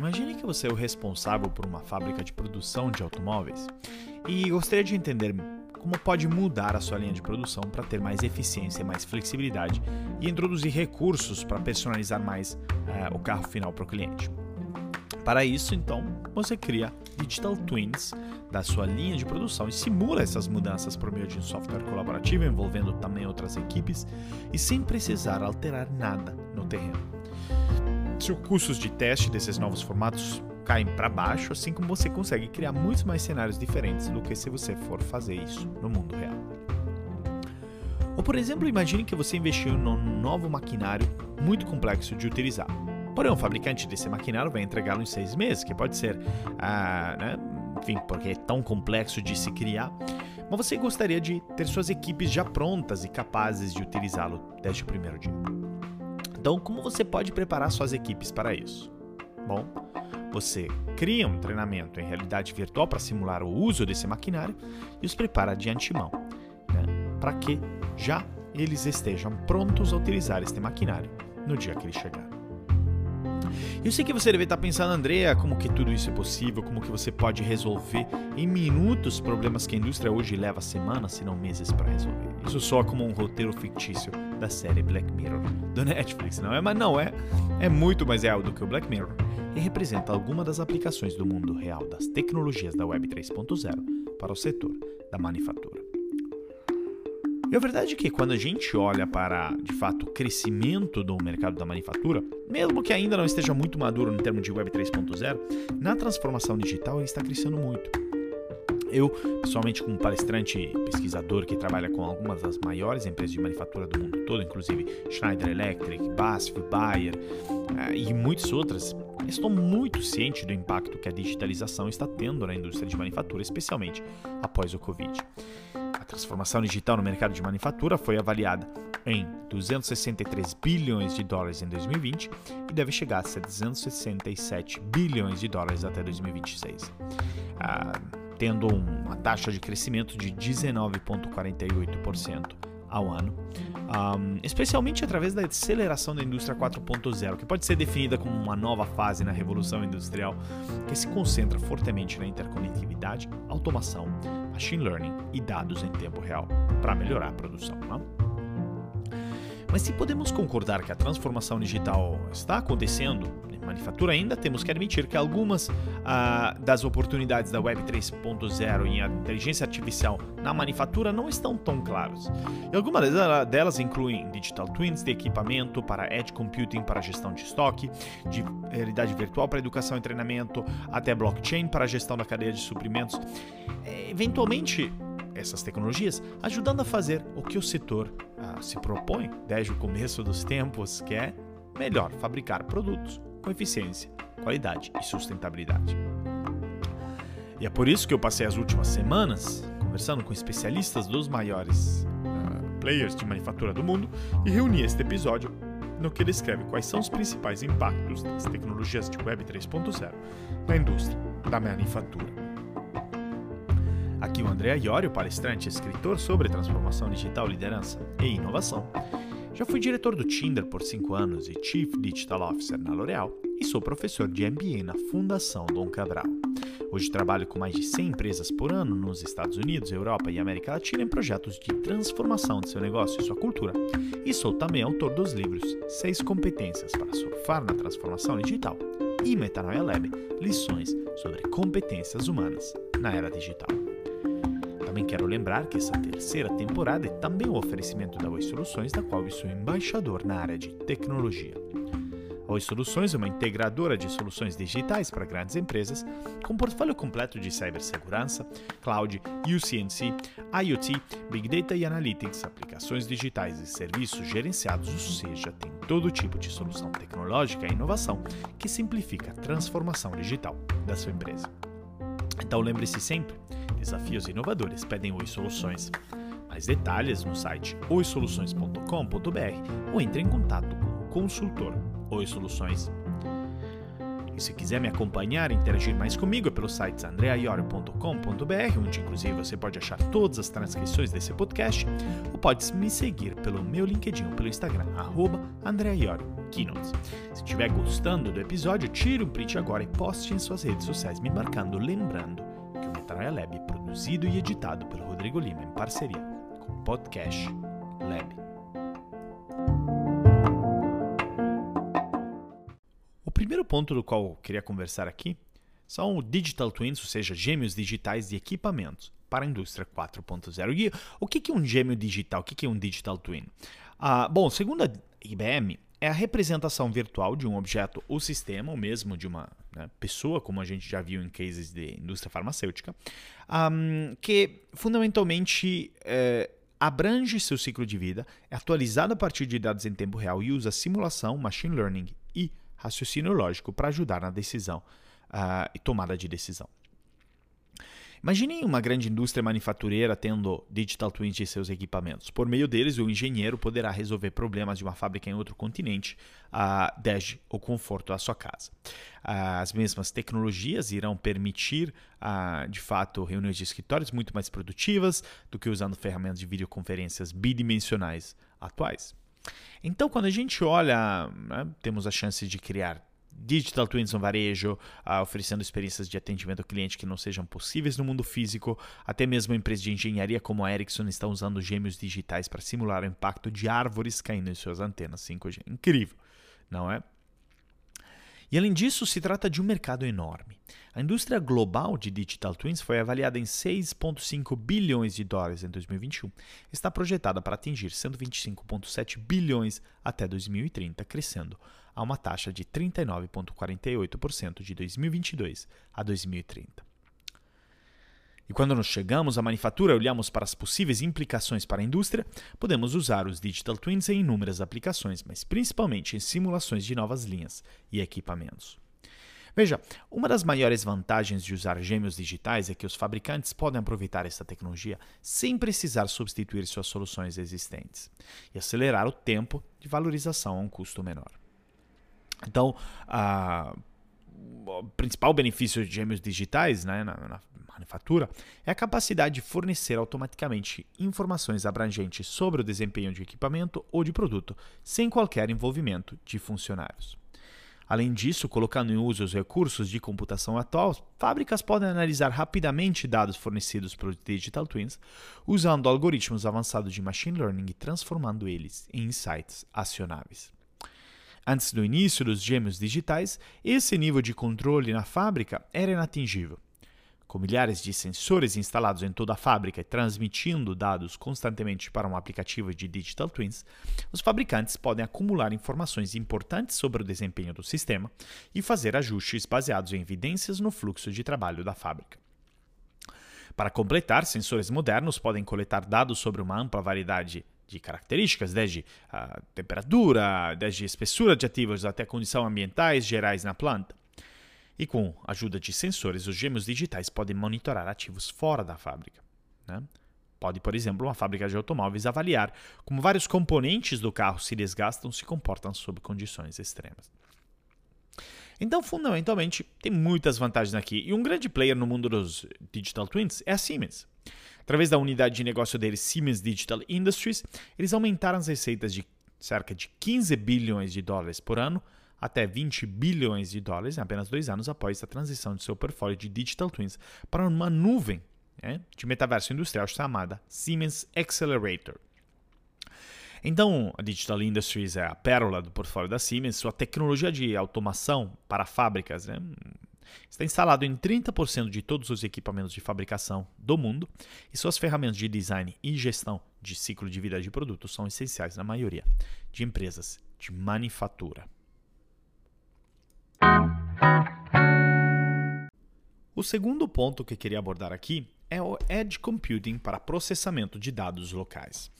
Imagine que você é o responsável por uma fábrica de produção de automóveis e gostaria de entender como pode mudar a sua linha de produção para ter mais eficiência, mais flexibilidade e introduzir recursos para personalizar mais uh, o carro final para o cliente. Para isso, então, você cria digital twins da sua linha de produção e simula essas mudanças por meio de um software colaborativo envolvendo também outras equipes e sem precisar alterar nada no terreno. Seus custos de teste desses novos formatos caem para baixo, assim como você consegue criar muitos mais cenários diferentes do que se você for fazer isso no mundo real. Ou, por exemplo, imagine que você investiu num novo maquinário muito complexo de utilizar. Porém, o fabricante desse maquinário vai entregá-lo em seis meses, que pode ser, ah, né, enfim, porque é tão complexo de se criar. Mas você gostaria de ter suas equipes já prontas e capazes de utilizá-lo desde o primeiro dia. Então, como você pode preparar suas equipes para isso? Bom, você cria um treinamento em realidade virtual para simular o uso desse maquinário e os prepara de antemão, né, para que já eles estejam prontos a utilizar este maquinário no dia que ele chegar. Eu sei que você deve estar pensando, Andrea, como que tudo isso é possível, como que você pode resolver em minutos problemas que a indústria hoje leva semanas, se não meses para resolver. Isso soa como um roteiro fictício da série Black Mirror do Netflix, não é? Mas não é. É muito mais real do que o Black Mirror e representa alguma das aplicações do mundo real das tecnologias da Web 3.0 para o setor da manufatura. E a verdade é que quando a gente olha para, de fato, o crescimento do mercado da manufatura, mesmo que ainda não esteja muito maduro no termo de Web 3.0, na transformação digital ele está crescendo muito. Eu, pessoalmente, como palestrante pesquisador que trabalha com algumas das maiores empresas de manufatura do mundo todo, inclusive Schneider Electric, BASF, Bayer uh, e muitas outras, estou muito ciente do impacto que a digitalização está tendo na indústria de manufatura, especialmente após o Covid. A transformação digital no mercado de manufatura foi avaliada em 263 bilhões de dólares em 2020 e deve chegar a 767 bilhões de dólares até 2026. Uh, tendo uma taxa de crescimento de 19,48% ao ano, um, especialmente através da aceleração da indústria 4.0, que pode ser definida como uma nova fase na revolução industrial que se concentra fortemente na interconectividade, automação, machine learning e dados em tempo real para melhorar a produção. Não? Né? Mas se podemos concordar que a transformação digital está acontecendo manufatura, ainda temos que admitir que algumas ah, das oportunidades da Web 3.0 em inteligência artificial na manufatura não estão tão claras. E algumas delas incluem digital twins de equipamento para edge computing para gestão de estoque, de realidade virtual para educação e treinamento, até blockchain para gestão da cadeia de suprimentos. É, eventualmente, essas tecnologias, ajudando a fazer o que o setor ah, se propõe desde o começo dos tempos, que é melhor fabricar produtos com eficiência, qualidade e sustentabilidade. E é por isso que eu passei as últimas semanas conversando com especialistas dos maiores uh, players de manufatura do mundo e reuni este episódio no que descreve quais são os principais impactos das tecnologias de Web 3.0 na indústria da manufatura. Aqui o André Iorio, palestrante e escritor sobre transformação digital, liderança e inovação. Já fui diretor do Tinder por 5 anos e Chief Digital Officer na L'Oréal e sou professor de MBA na Fundação Dom Cabral. Hoje trabalho com mais de 100 empresas por ano nos Estados Unidos, Europa e América Latina em projetos de transformação de seu negócio e sua cultura. E sou também autor dos livros 6 competências para surfar na transformação digital e Metanoia Lab, lições sobre competências humanas na era digital. Também quero lembrar que essa terceira temporada é também um oferecimento da Oi Soluções, da qual eu sou embaixador na área de tecnologia. A Oi Soluções é uma integradora de soluções digitais para grandes empresas, com portfólio completo de cibersegurança, cloud, UCNC, IoT, Big Data e Analytics, aplicações digitais e serviços gerenciados, ou seja, tem todo tipo de solução tecnológica e inovação que simplifica a transformação digital da sua empresa. Então lembre-se sempre, Desafios inovadores pedem Oi Soluções. Mais detalhes no site oisoluções.com.br ou entre em contato com o consultor Oi Soluções. E se quiser me acompanhar e interagir mais comigo é pelo site andreaiorio.com.br, onde inclusive você pode achar todas as transcrições desse podcast, ou pode me seguir pelo meu LinkedIn ou pelo Instagram, arroba Keynotes. Se estiver gostando do episódio, tire um print agora e poste em suas redes sociais, me marcando, lembrando Metraia Lab produzido e editado pelo Rodrigo Lima em parceria com o Podcast Lab. O primeiro ponto do qual eu queria conversar aqui são digital twins, ou seja, gêmeos digitais de equipamentos para a indústria 4.0. E o que é um gêmeo digital? O que é um digital twin? Ah, bom, segundo a IBM, é a representação virtual de um objeto ou sistema, ou mesmo de uma né, pessoa, como a gente já viu em cases de indústria farmacêutica, um, que fundamentalmente é, abrange seu ciclo de vida, é atualizado a partir de dados em tempo real e usa simulação, machine learning e raciocínio lógico para ajudar na decisão uh, e tomada de decisão. Imaginem uma grande indústria manufatureira tendo digital twins de seus equipamentos. Por meio deles, o engenheiro poderá resolver problemas de uma fábrica em outro continente, uh, desde o conforto da sua casa. As mesmas tecnologias irão permitir, uh, de fato, reuniões de escritórios muito mais produtivas do que usando ferramentas de videoconferências bidimensionais atuais. Então, quando a gente olha, né, temos a chance de criar digital twins no varejo, uh, oferecendo experiências de atendimento ao cliente que não sejam possíveis no mundo físico. Até mesmo empresas de engenharia como a Ericsson estão usando gêmeos digitais para simular o impacto de árvores caindo em suas antenas 5G. Incrível, não é? E além disso, se trata de um mercado enorme. A indústria global de digital twins foi avaliada em 6,5 bilhões de dólares em 2021. Está projetada para atingir 125,7 bilhões até 2030, crescendo a uma taxa de 39,48% de 2022 a 2030. E quando nós chegamos à manufatura e olhamos para as possíveis implicações para a indústria, podemos usar os Digital Twins em inúmeras aplicações, mas principalmente em simulações de novas linhas e equipamentos. Veja, uma das maiores vantagens de usar gêmeos digitais é que os fabricantes podem aproveitar essa tecnologia sem precisar substituir suas soluções existentes e acelerar o tempo de valorização a um custo menor. Então, a, o principal benefício de gêmeos digitais né, na, na manufatura é a capacidade de fornecer automaticamente informações abrangentes sobre o desempenho de equipamento ou de produto, sem qualquer envolvimento de funcionários. Além disso, colocando em uso os recursos de computação atual, fábricas podem analisar rapidamente dados fornecidos pelos Digital Twins, usando algoritmos avançados de machine learning e transformando eles em insights acionáveis. Antes do início dos gêmeos digitais, esse nível de controle na fábrica era inatingível. Com milhares de sensores instalados em toda a fábrica e transmitindo dados constantemente para um aplicativo de Digital Twins, os fabricantes podem acumular informações importantes sobre o desempenho do sistema e fazer ajustes baseados em evidências no fluxo de trabalho da fábrica. Para completar, sensores modernos podem coletar dados sobre uma ampla variedade de características, desde a temperatura, desde espessura de ativos até condições ambientais gerais na planta. E com a ajuda de sensores, os gêmeos digitais podem monitorar ativos fora da fábrica. Né? Pode, por exemplo, uma fábrica de automóveis avaliar como vários componentes do carro se desgastam se comportam sob condições extremas. Então, fundamentalmente, tem muitas vantagens aqui. E um grande player no mundo dos digital twins é a Siemens. Através da unidade de negócio deles, Siemens Digital Industries, eles aumentaram as receitas de cerca de 15 bilhões de dólares por ano até 20 bilhões de dólares em apenas dois anos após a transição de seu portfólio de Digital Twins para uma nuvem né, de metaverso industrial chamada Siemens Accelerator. Então, a Digital Industries é a pérola do portfólio da Siemens, sua tecnologia de automação para fábricas né, Está instalado em 30% de todos os equipamentos de fabricação do mundo e suas ferramentas de design e gestão de ciclo de vida de produtos são essenciais na maioria de empresas de manufatura. O segundo ponto que queria abordar aqui é o Edge Computing para processamento de dados locais.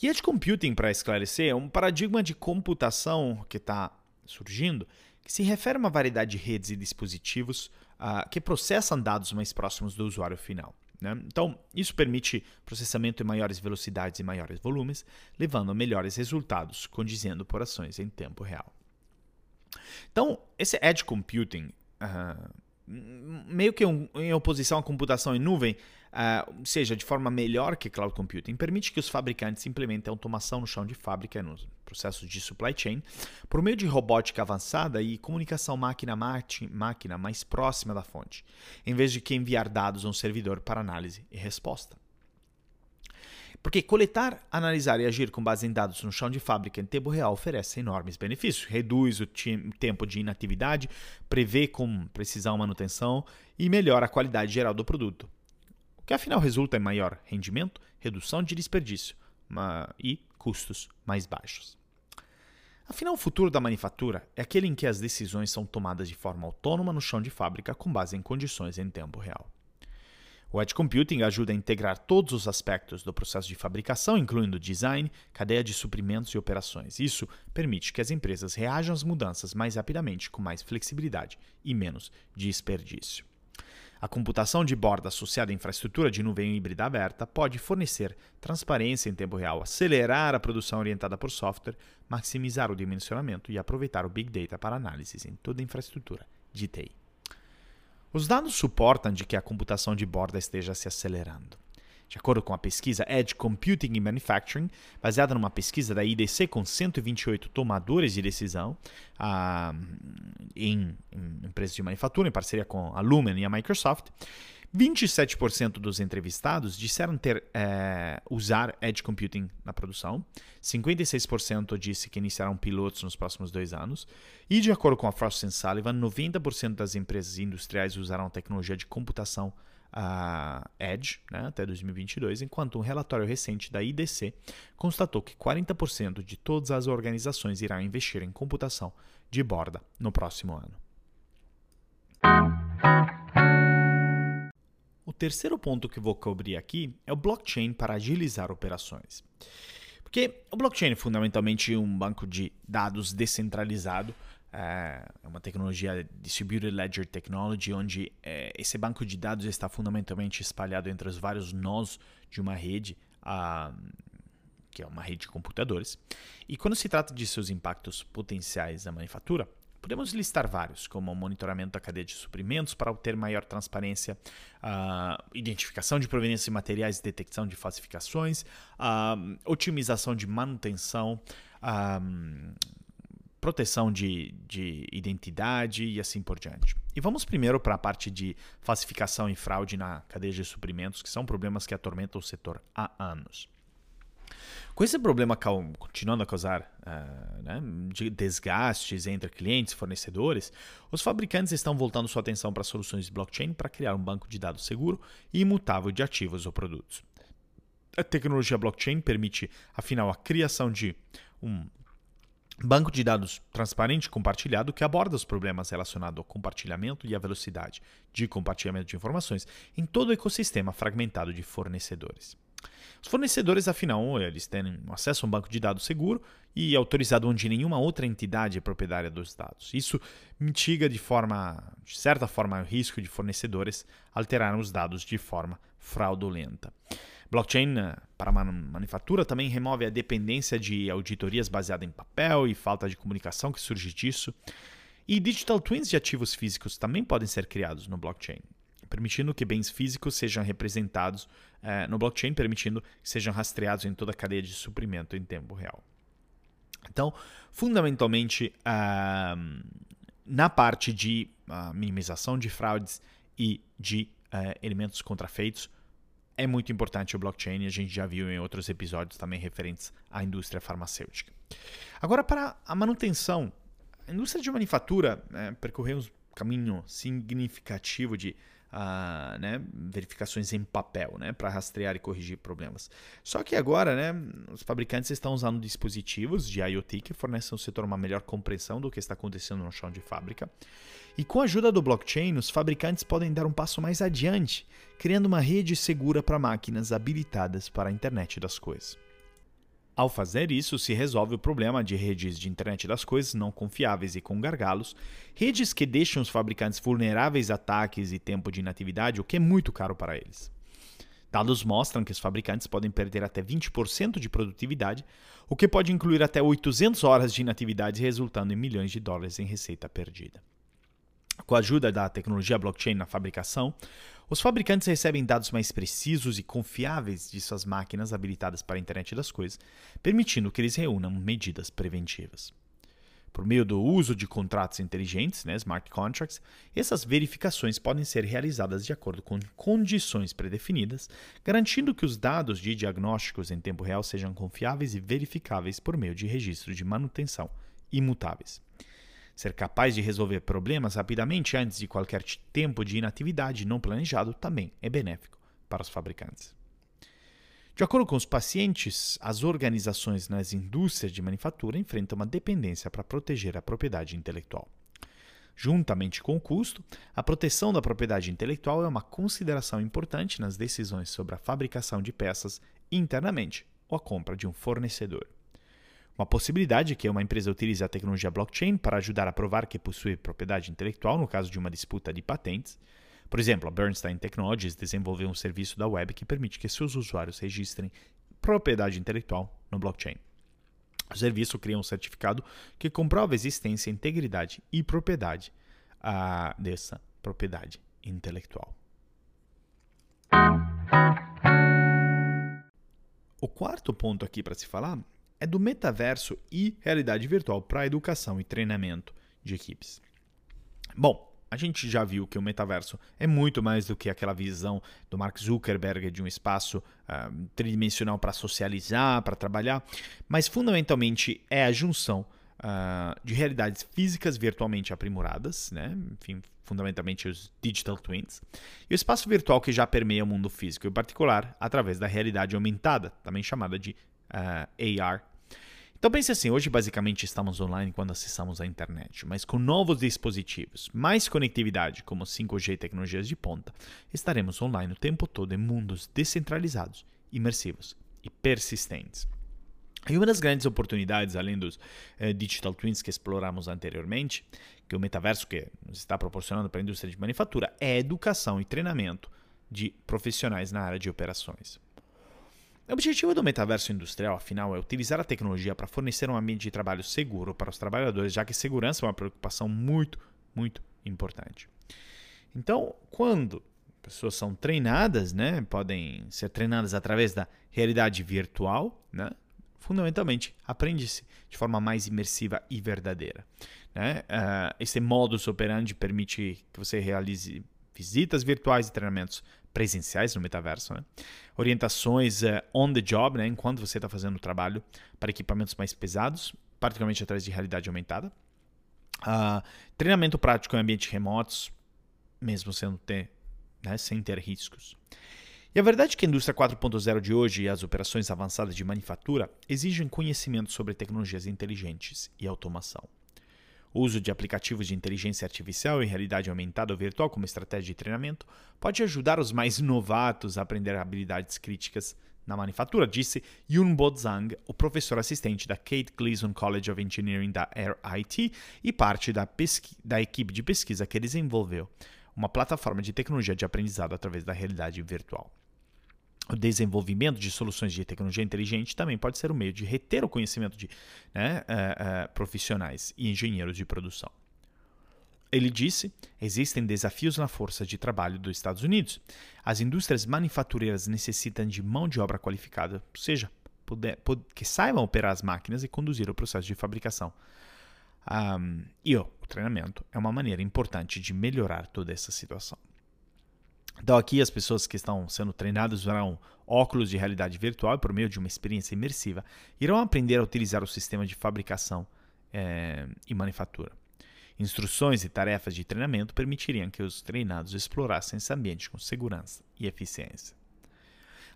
E Edge Computing, para esclarecer, é um paradigma de computação que está surgindo que se refere a uma variedade de redes e dispositivos uh, que processam dados mais próximos do usuário final. Né? Então, isso permite processamento em maiores velocidades e maiores volumes, levando a melhores resultados, condizendo por ações em tempo real. Então, esse Edge Computing, uh, meio que um, em oposição à computação em nuvem, uh, seja de forma melhor que Cloud Computing, permite que os fabricantes implementem automação no chão de fábrica nos processos de supply chain por meio de robótica avançada e comunicação máquina-máquina mais próxima da fonte, em vez de que enviar dados a um servidor para análise e resposta. Porque coletar, analisar e agir com base em dados no chão de fábrica em tempo real oferece enormes benefícios. Reduz o tempo de inatividade, prevê com precisão manutenção e melhora a qualidade geral do produto. O que afinal resulta em maior rendimento, redução de desperdício e custos mais baixos. Afinal, o futuro da manufatura é aquele em que as decisões são tomadas de forma autônoma no chão de fábrica com base em condições em tempo real. O Edge Computing ajuda a integrar todos os aspectos do processo de fabricação, incluindo design, cadeia de suprimentos e operações. Isso permite que as empresas reajam às mudanças mais rapidamente, com mais flexibilidade e menos desperdício. A computação de borda associada à infraestrutura de nuvem híbrida aberta pode fornecer transparência em tempo real, acelerar a produção orientada por software, maximizar o dimensionamento e aproveitar o Big Data para análises em toda a infraestrutura de TI. Os dados suportam de que a computação de borda esteja se acelerando. De acordo com a pesquisa Edge Computing and Manufacturing, baseada numa pesquisa da IDC com 128 tomadores de decisão em, em, empresas de manufatura, em parceria com a Lumen e a Microsoft, 27% dos entrevistados disseram ter é, usar Edge Computing na produção, 56% disse que iniciarão pilotos nos próximos dois anos, e de acordo com a Frost Sullivan, 90% das empresas industriais usarão tecnologia de computação uh, Edge né, até 2022, enquanto um relatório recente da IDC constatou que 40% de todas as organizações irão investir em computação de borda no próximo ano. Terceiro ponto que vou cobrir aqui é o blockchain para agilizar operações. Porque o blockchain é fundamentalmente um banco de dados descentralizado, é uma tecnologia Distributed Ledger Technology, onde é, esse banco de dados está fundamentalmente espalhado entre os vários nós de uma rede, a, que é uma rede de computadores. E quando se trata de seus impactos potenciais na manufatura, Podemos listar vários, como monitoramento da cadeia de suprimentos para obter maior transparência, uh, identificação de proveniência de materiais e detecção de falsificações, uh, otimização de manutenção, uh, proteção de, de identidade e assim por diante. E vamos primeiro para a parte de falsificação e fraude na cadeia de suprimentos, que são problemas que atormentam o setor há anos. Com esse problema continuando a causar uh, né, de desgastes entre clientes e fornecedores, os fabricantes estão voltando sua atenção para soluções blockchain para criar um banco de dados seguro e imutável de ativos ou produtos. A tecnologia blockchain permite, afinal, a criação de um banco de dados transparente e compartilhado que aborda os problemas relacionados ao compartilhamento e à velocidade de compartilhamento de informações em todo o ecossistema fragmentado de fornecedores. Os fornecedores, afinal, eles têm acesso a um banco de dados seguro e autorizado onde nenhuma outra entidade é proprietária dos dados. Isso mitiga de forma, de certa forma, o risco de fornecedores alterarem os dados de forma fraudulenta. Blockchain eh, para a manufatura também remove a dependência de auditorias baseadas em papel e falta de comunicação que surge disso. E digital twins de ativos físicos também podem ser criados no blockchain permitindo que bens físicos sejam representados uh, no blockchain, permitindo que sejam rastreados em toda a cadeia de suprimento em tempo real. Então, fundamentalmente, uh, na parte de uh, minimização de fraudes e de eh, elementos contrafeitos, é muito importante o blockchain, a gente já viu em outros episódios também referentes à indústria farmacêutica. Agora, para a manutenção, a indústria de manufatura né, percorreu um caminho significativo de né, verificações em papel né, para rastrear e corrigir problemas. Só que agora né, os fabricantes estão usando dispositivos de IoT que fornecem ao setor uma melhor compreensão do que está acontecendo no chão de fábrica. E com a ajuda do blockchain, os fabricantes podem dar um passo mais adiante, criando uma rede segura para máquinas habilitadas para a internet das coisas. Ao fazer isso, se resolve o problema de redes de internet das coisas não confiáveis e com gargalos, redes que deixam os fabricantes vulneráveis a ataques e tempo de inatividade, o que é muito caro para eles. Dados mostram que os fabricantes podem perder até 20% de produtividade, o que pode incluir até 800 horas de inatividade, resultando em milhões de dólares em receita perdida. Com a ajuda da tecnologia blockchain na fabricação, os fabricantes recebem dados mais precisos e confiáveis de suas máquinas habilitadas para a internet das coisas, permitindo que eles reúnam medidas preventivas. Por meio do uso de contratos inteligentes, né, smart contracts, essas verificações podem ser realizadas de acordo com condições predefinidas, garantindo que os dados de diagnósticos em tempo real sejam confiáveis e verificáveis por meio de registros de manutenção imutáveis. Ser capaz de resolver problemas rapidamente antes de qualquer tempo de inatividade não planejado também é benéfico para os fabricantes. De acordo com os pacientes, as organizações nas indústrias de manufatura enfrentam uma dependência para proteger a propriedade intelectual. Juntamente com o custo, a proteção da propriedade intelectual é uma consideração importante nas decisões sobre a fabricação de peças internamente ou a compra de um fornecedor. Uma possibilidade é que uma empresa utilize a tecnologia blockchain para ajudar a provar que possui propriedade intelectual no caso de uma disputa de patentes, por exemplo, a Bernstein Technologies desenvolveu um serviço da web que permite que seus usuários registrem propriedade intelectual no blockchain. O serviço cria um certificado que comprova a existência, integridade e propriedade uh, dessa propriedade intelectual. O quarto ponto aqui para se falar é do metaverso e realidade virtual para educação e treinamento de equipes. Bom, a gente já viu que o metaverso é muito mais do que aquela visão do Mark Zuckerberg de um espaço uh, tridimensional para socializar, para trabalhar, mas fundamentalmente é a junção uh, de realidades físicas virtualmente aprimoradas, né? enfim, fundamentalmente os digital twins, e o espaço virtual que já permeia o mundo físico, em particular através da realidade aumentada, também chamada de uh, ah, AR então pense assim, hoje basicamente estamos online quando acessamos a internet, mas com novos dispositivos, mais conectividade como 5G e tecnologias de ponta, estaremos online o tempo todo em mundos descentralizados, imersivos e persistentes. E uma das grandes oportunidades, além dos eh, digital twins que exploramos anteriormente, que o metaverso que nos está proporcionando para a indústria de manufatura, é educação e treinamento de profissionais na área de operações. O objetivo do metaverso industrial, afinal, é utilizar a tecnologia para fornecer um ambiente de trabalho seguro para os trabalhadores, já que segurança é uma preocupação muito, muito importante. Então, quando pessoas são treinadas, né, podem ser treinadas através da realidade virtual, né, fundamentalmente aprende-se de forma mais imersiva e verdadeira. Né? Uh, esse modus operandi permite que você realize visitas virtuais e treinamentos presenciais no metaverso, né? orientações uh, on the job, né? enquanto você está fazendo o trabalho para equipamentos mais pesados, particularmente através de realidade aumentada, uh, treinamento prático em ambientes remotos, mesmo sendo ter, né? sem ter riscos. E a verdade é que a indústria 4.0 de hoje e as operações avançadas de manufatura exigem conhecimento sobre tecnologias inteligentes e automação. O uso de aplicativos de inteligência artificial e realidade aumentada ou virtual como estratégia de treinamento pode ajudar os mais novatos a aprender habilidades críticas na manufatura, disse Yun Bo Zhang, o professor assistente da Kate Gleason College of Engineering da RIT e parte da, da equipe de pesquisa que desenvolveu uma plataforma de tecnologia de aprendizado através da realidade virtual. O desenvolvimento de soluções de tecnologia inteligente também pode ser um meio de reter o conhecimento de né, uh, uh, profissionais e engenheiros de produção. Ele disse: existem desafios na força de trabalho dos Estados Unidos. As indústrias manufatureiras necessitam de mão de obra qualificada, ou seja, puder, que saibam operar as máquinas e conduzir o processo de fabricação. Um, e oh, o treinamento é uma maneira importante de melhorar toda essa situação. Então, aqui as pessoas que estão sendo treinadas usarão óculos de realidade virtual e, por meio de uma experiência imersiva, irão aprender a utilizar o sistema de fabricação é, e manufatura. Instruções e tarefas de treinamento permitiriam que os treinados explorassem esse ambiente com segurança e eficiência.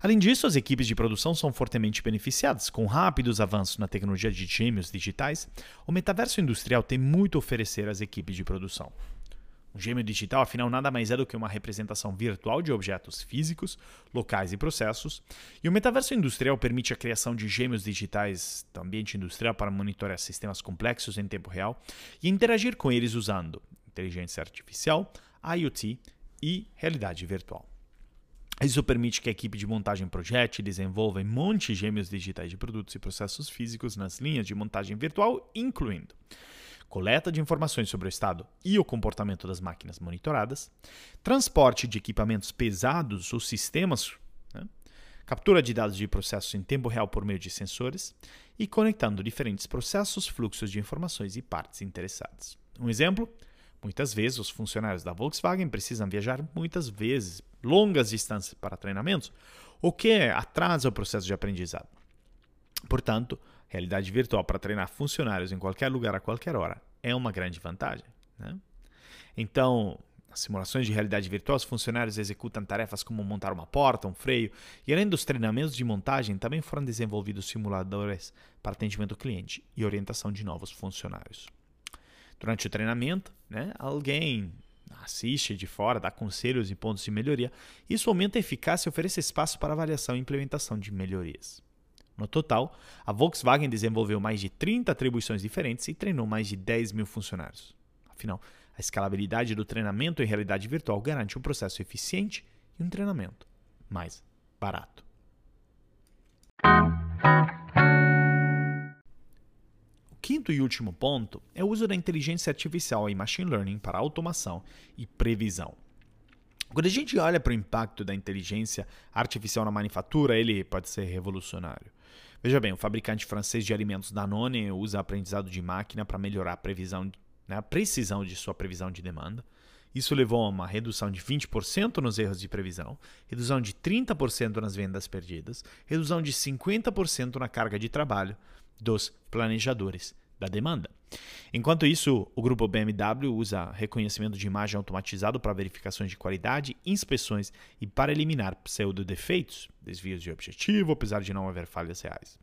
Além disso, as equipes de produção são fortemente beneficiadas. Com rápidos avanços na tecnologia de gêmeos digitais, o metaverso industrial tem muito a oferecer às equipes de produção. Um gêmeo digital, afinal, nada mais é do que uma representação virtual de objetos físicos, locais e processos. E o metaverso industrial permite a criação de gêmeos digitais do ambiente industrial para monitorar sistemas complexos em tempo real e interagir com eles usando inteligência artificial, IoT e realidade virtual. Isso permite que a equipe de montagem projete e desenvolva montes gêmeos digitais de produtos e processos físicos nas linhas de montagem virtual, incluindo coleta de informações sobre o estado e o comportamento das máquinas monitoradas, transporte de equipamentos pesados ou sistemas, né? captura de dados de processos em tempo real por meio de sensores e conectando diferentes processos, fluxos de informações e partes interessadas. Um exemplo Muitas vezes, os funcionários da Volkswagen precisam viajar muitas vezes, longas distâncias para treinamentos, o que atrasa o processo de aprendizado. Portanto, realidade virtual para treinar funcionários em qualquer lugar a qualquer hora é uma grande vantagem. Né? Então, nas simulações de realidade virtual, os funcionários executam tarefas como montar uma porta, um freio, e além dos treinamentos de montagem, também foram desenvolvidos simuladores para atendimento ao cliente e orientação de novos funcionários. Durante o treinamento, né, alguém assiste de fora, dá conselhos e pontos de melhoria. Isso aumenta a eficácia e oferece espaço para avaliação e implementação de melhorias. No total, a Volkswagen desenvolveu mais de 30 atribuições diferentes e treinou mais de 10 mil funcionários. Afinal, a escalabilidade do treinamento em realidade virtual garante um processo eficiente e um treinamento mais barato. quinto e último ponto é o uso da inteligência artificial e machine learning para automação e previsão. Quando a gente olha para o impacto da inteligência artificial na manufatura, ele pode ser revolucionário. Veja bem, o fabricante francês de alimentos Danone usa aprendizado de máquina para melhorar a previsão, né, a precisão de sua previsão de demanda. Isso levou a uma redução de 20% nos erros de previsão, redução de 30% nas vendas perdidas, redução de 50% na carga de trabalho, dos planejadores da demanda. Enquanto isso, o grupo BMW usa reconhecimento de imagem automatizado para verificações de qualidade, inspeções e para eliminar pseudo-defeitos, desvios de objetivo, apesar de não haver falhas reais.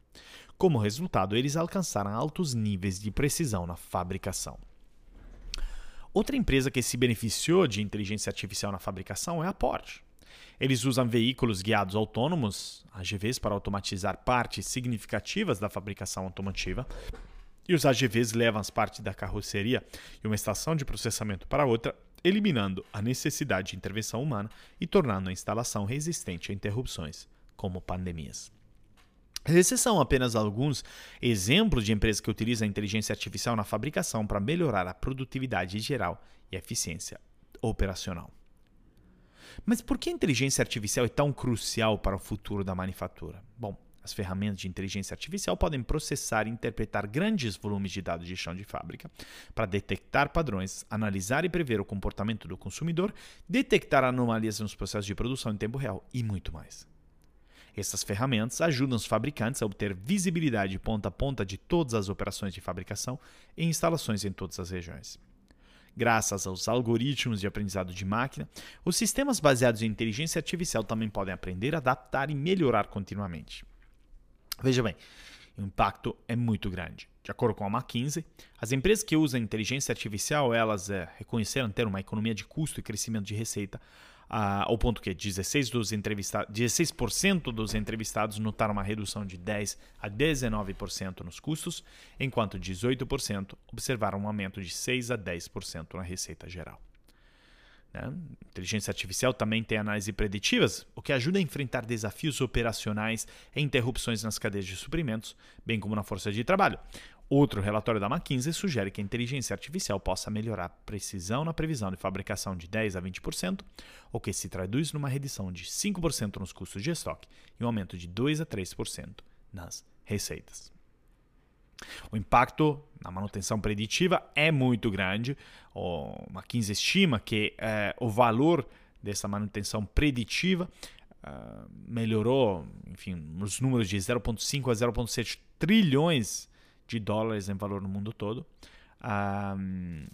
Como resultado, eles alcançaram altos níveis de precisão na fabricação. Outra empresa que se beneficiou de inteligência artificial na fabricação é a Porsche. Eles usam veículos guiados autônomos, AGVs, para automatizar partes significativas da fabricação automotiva. E os AGVs levam as partes da carroceria e uma estação de processamento para outra, eliminando a necessidade de intervenção humana e tornando a instalação resistente a interrupções, como pandemias. Esses são apenas alguns exemplos de empresas que utilizam a inteligência artificial na fabricação para melhorar a produtividade geral e a eficiência operacional. Mas por que a inteligência artificial é tão crucial para o futuro da manufatura? Bom, as ferramentas de inteligência artificial podem processar e interpretar grandes volumes de dados de chão de fábrica para detectar padrões, analisar e prever o comportamento do consumidor, detectar anomalias nos processos de produção em tempo real e muito mais. Essas ferramentas ajudam os fabricantes a obter visibilidade ponta a ponta de todas as operações de fabricação e instalações em todas as regiões. Graças aos algoritmos de aprendizado de máquina, os sistemas baseados em inteligência artificial também podem aprender, adaptar e melhorar continuamente. Veja bem, o impacto é muito grande. De acordo com a McKinsey, as empresas que usam inteligência artificial, elas é, reconheceram ter uma economia de custo e crescimento de receita ah, ao ponto que 16%, dos entrevista 16 dos entrevistados notaram uma redução de 10% a 19% nos custos, enquanto 18% observaram um aumento de 6% a 10% na receita geral. Né? Inteligência artificial também tem análise preditivas, o que ajuda a enfrentar desafios operacionais e interrupções nas cadeias de suprimentos, bem como na força de trabalho. Outro relatório da McKinsey sugere que a inteligência artificial possa melhorar a precisão na previsão de fabricação de 10 a 20%, o que se traduz numa redução de 5% nos custos de estoque e um aumento de 2 a 3% nas receitas. O impacto na manutenção preditiva é muito grande. O McKinsey estima que eh, o valor dessa manutenção preditiva uh, melhorou, enfim, nos números de 0,5 a 0,7 trilhões de dólares em valor no mundo todo. Um,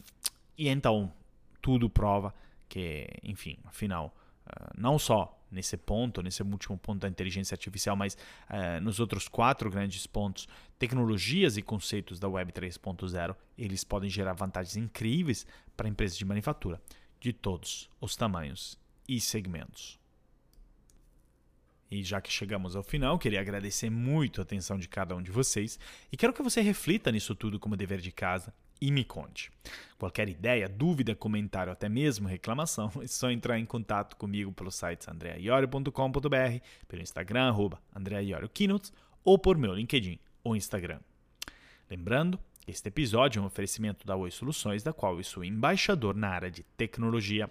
e então, tudo prova que, enfim, afinal, uh, não só nesse ponto, nesse último ponto da inteligência artificial, mas uh, nos outros quatro grandes pontos, tecnologias e conceitos da Web 3.0, eles podem gerar vantagens incríveis para empresas de manufatura de todos os tamanhos e segmentos. E já que chegamos ao final, queria agradecer muito a atenção de cada um de vocês e quero que você reflita nisso tudo como dever de casa e me conte. Qualquer ideia, dúvida, comentário, até mesmo reclamação, é só entrar em contato comigo pelo site andreaiorio.com.br, pelo Instagram, arroba ou por meu LinkedIn ou Instagram. Lembrando este episódio é um oferecimento da Oi Soluções, da qual eu sou embaixador na área de tecnologia.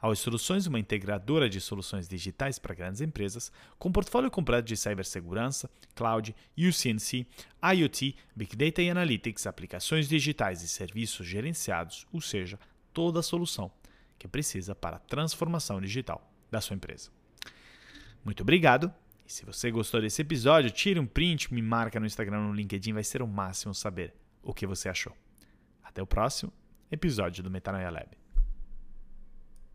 A Oi Soluções uma integradora de soluções digitais para grandes empresas, com portfólio completo de cibersegurança, cloud, UCNC, IoT, Big Data e Analytics, aplicações digitais e serviços gerenciados, ou seja, toda a solução que precisa para a transformação digital da sua empresa. Muito obrigado. E se você gostou desse episódio, tire um print, me marca no Instagram no LinkedIn, vai ser o máximo saber o que você achou. Até o próximo episódio do Metanoia Lab.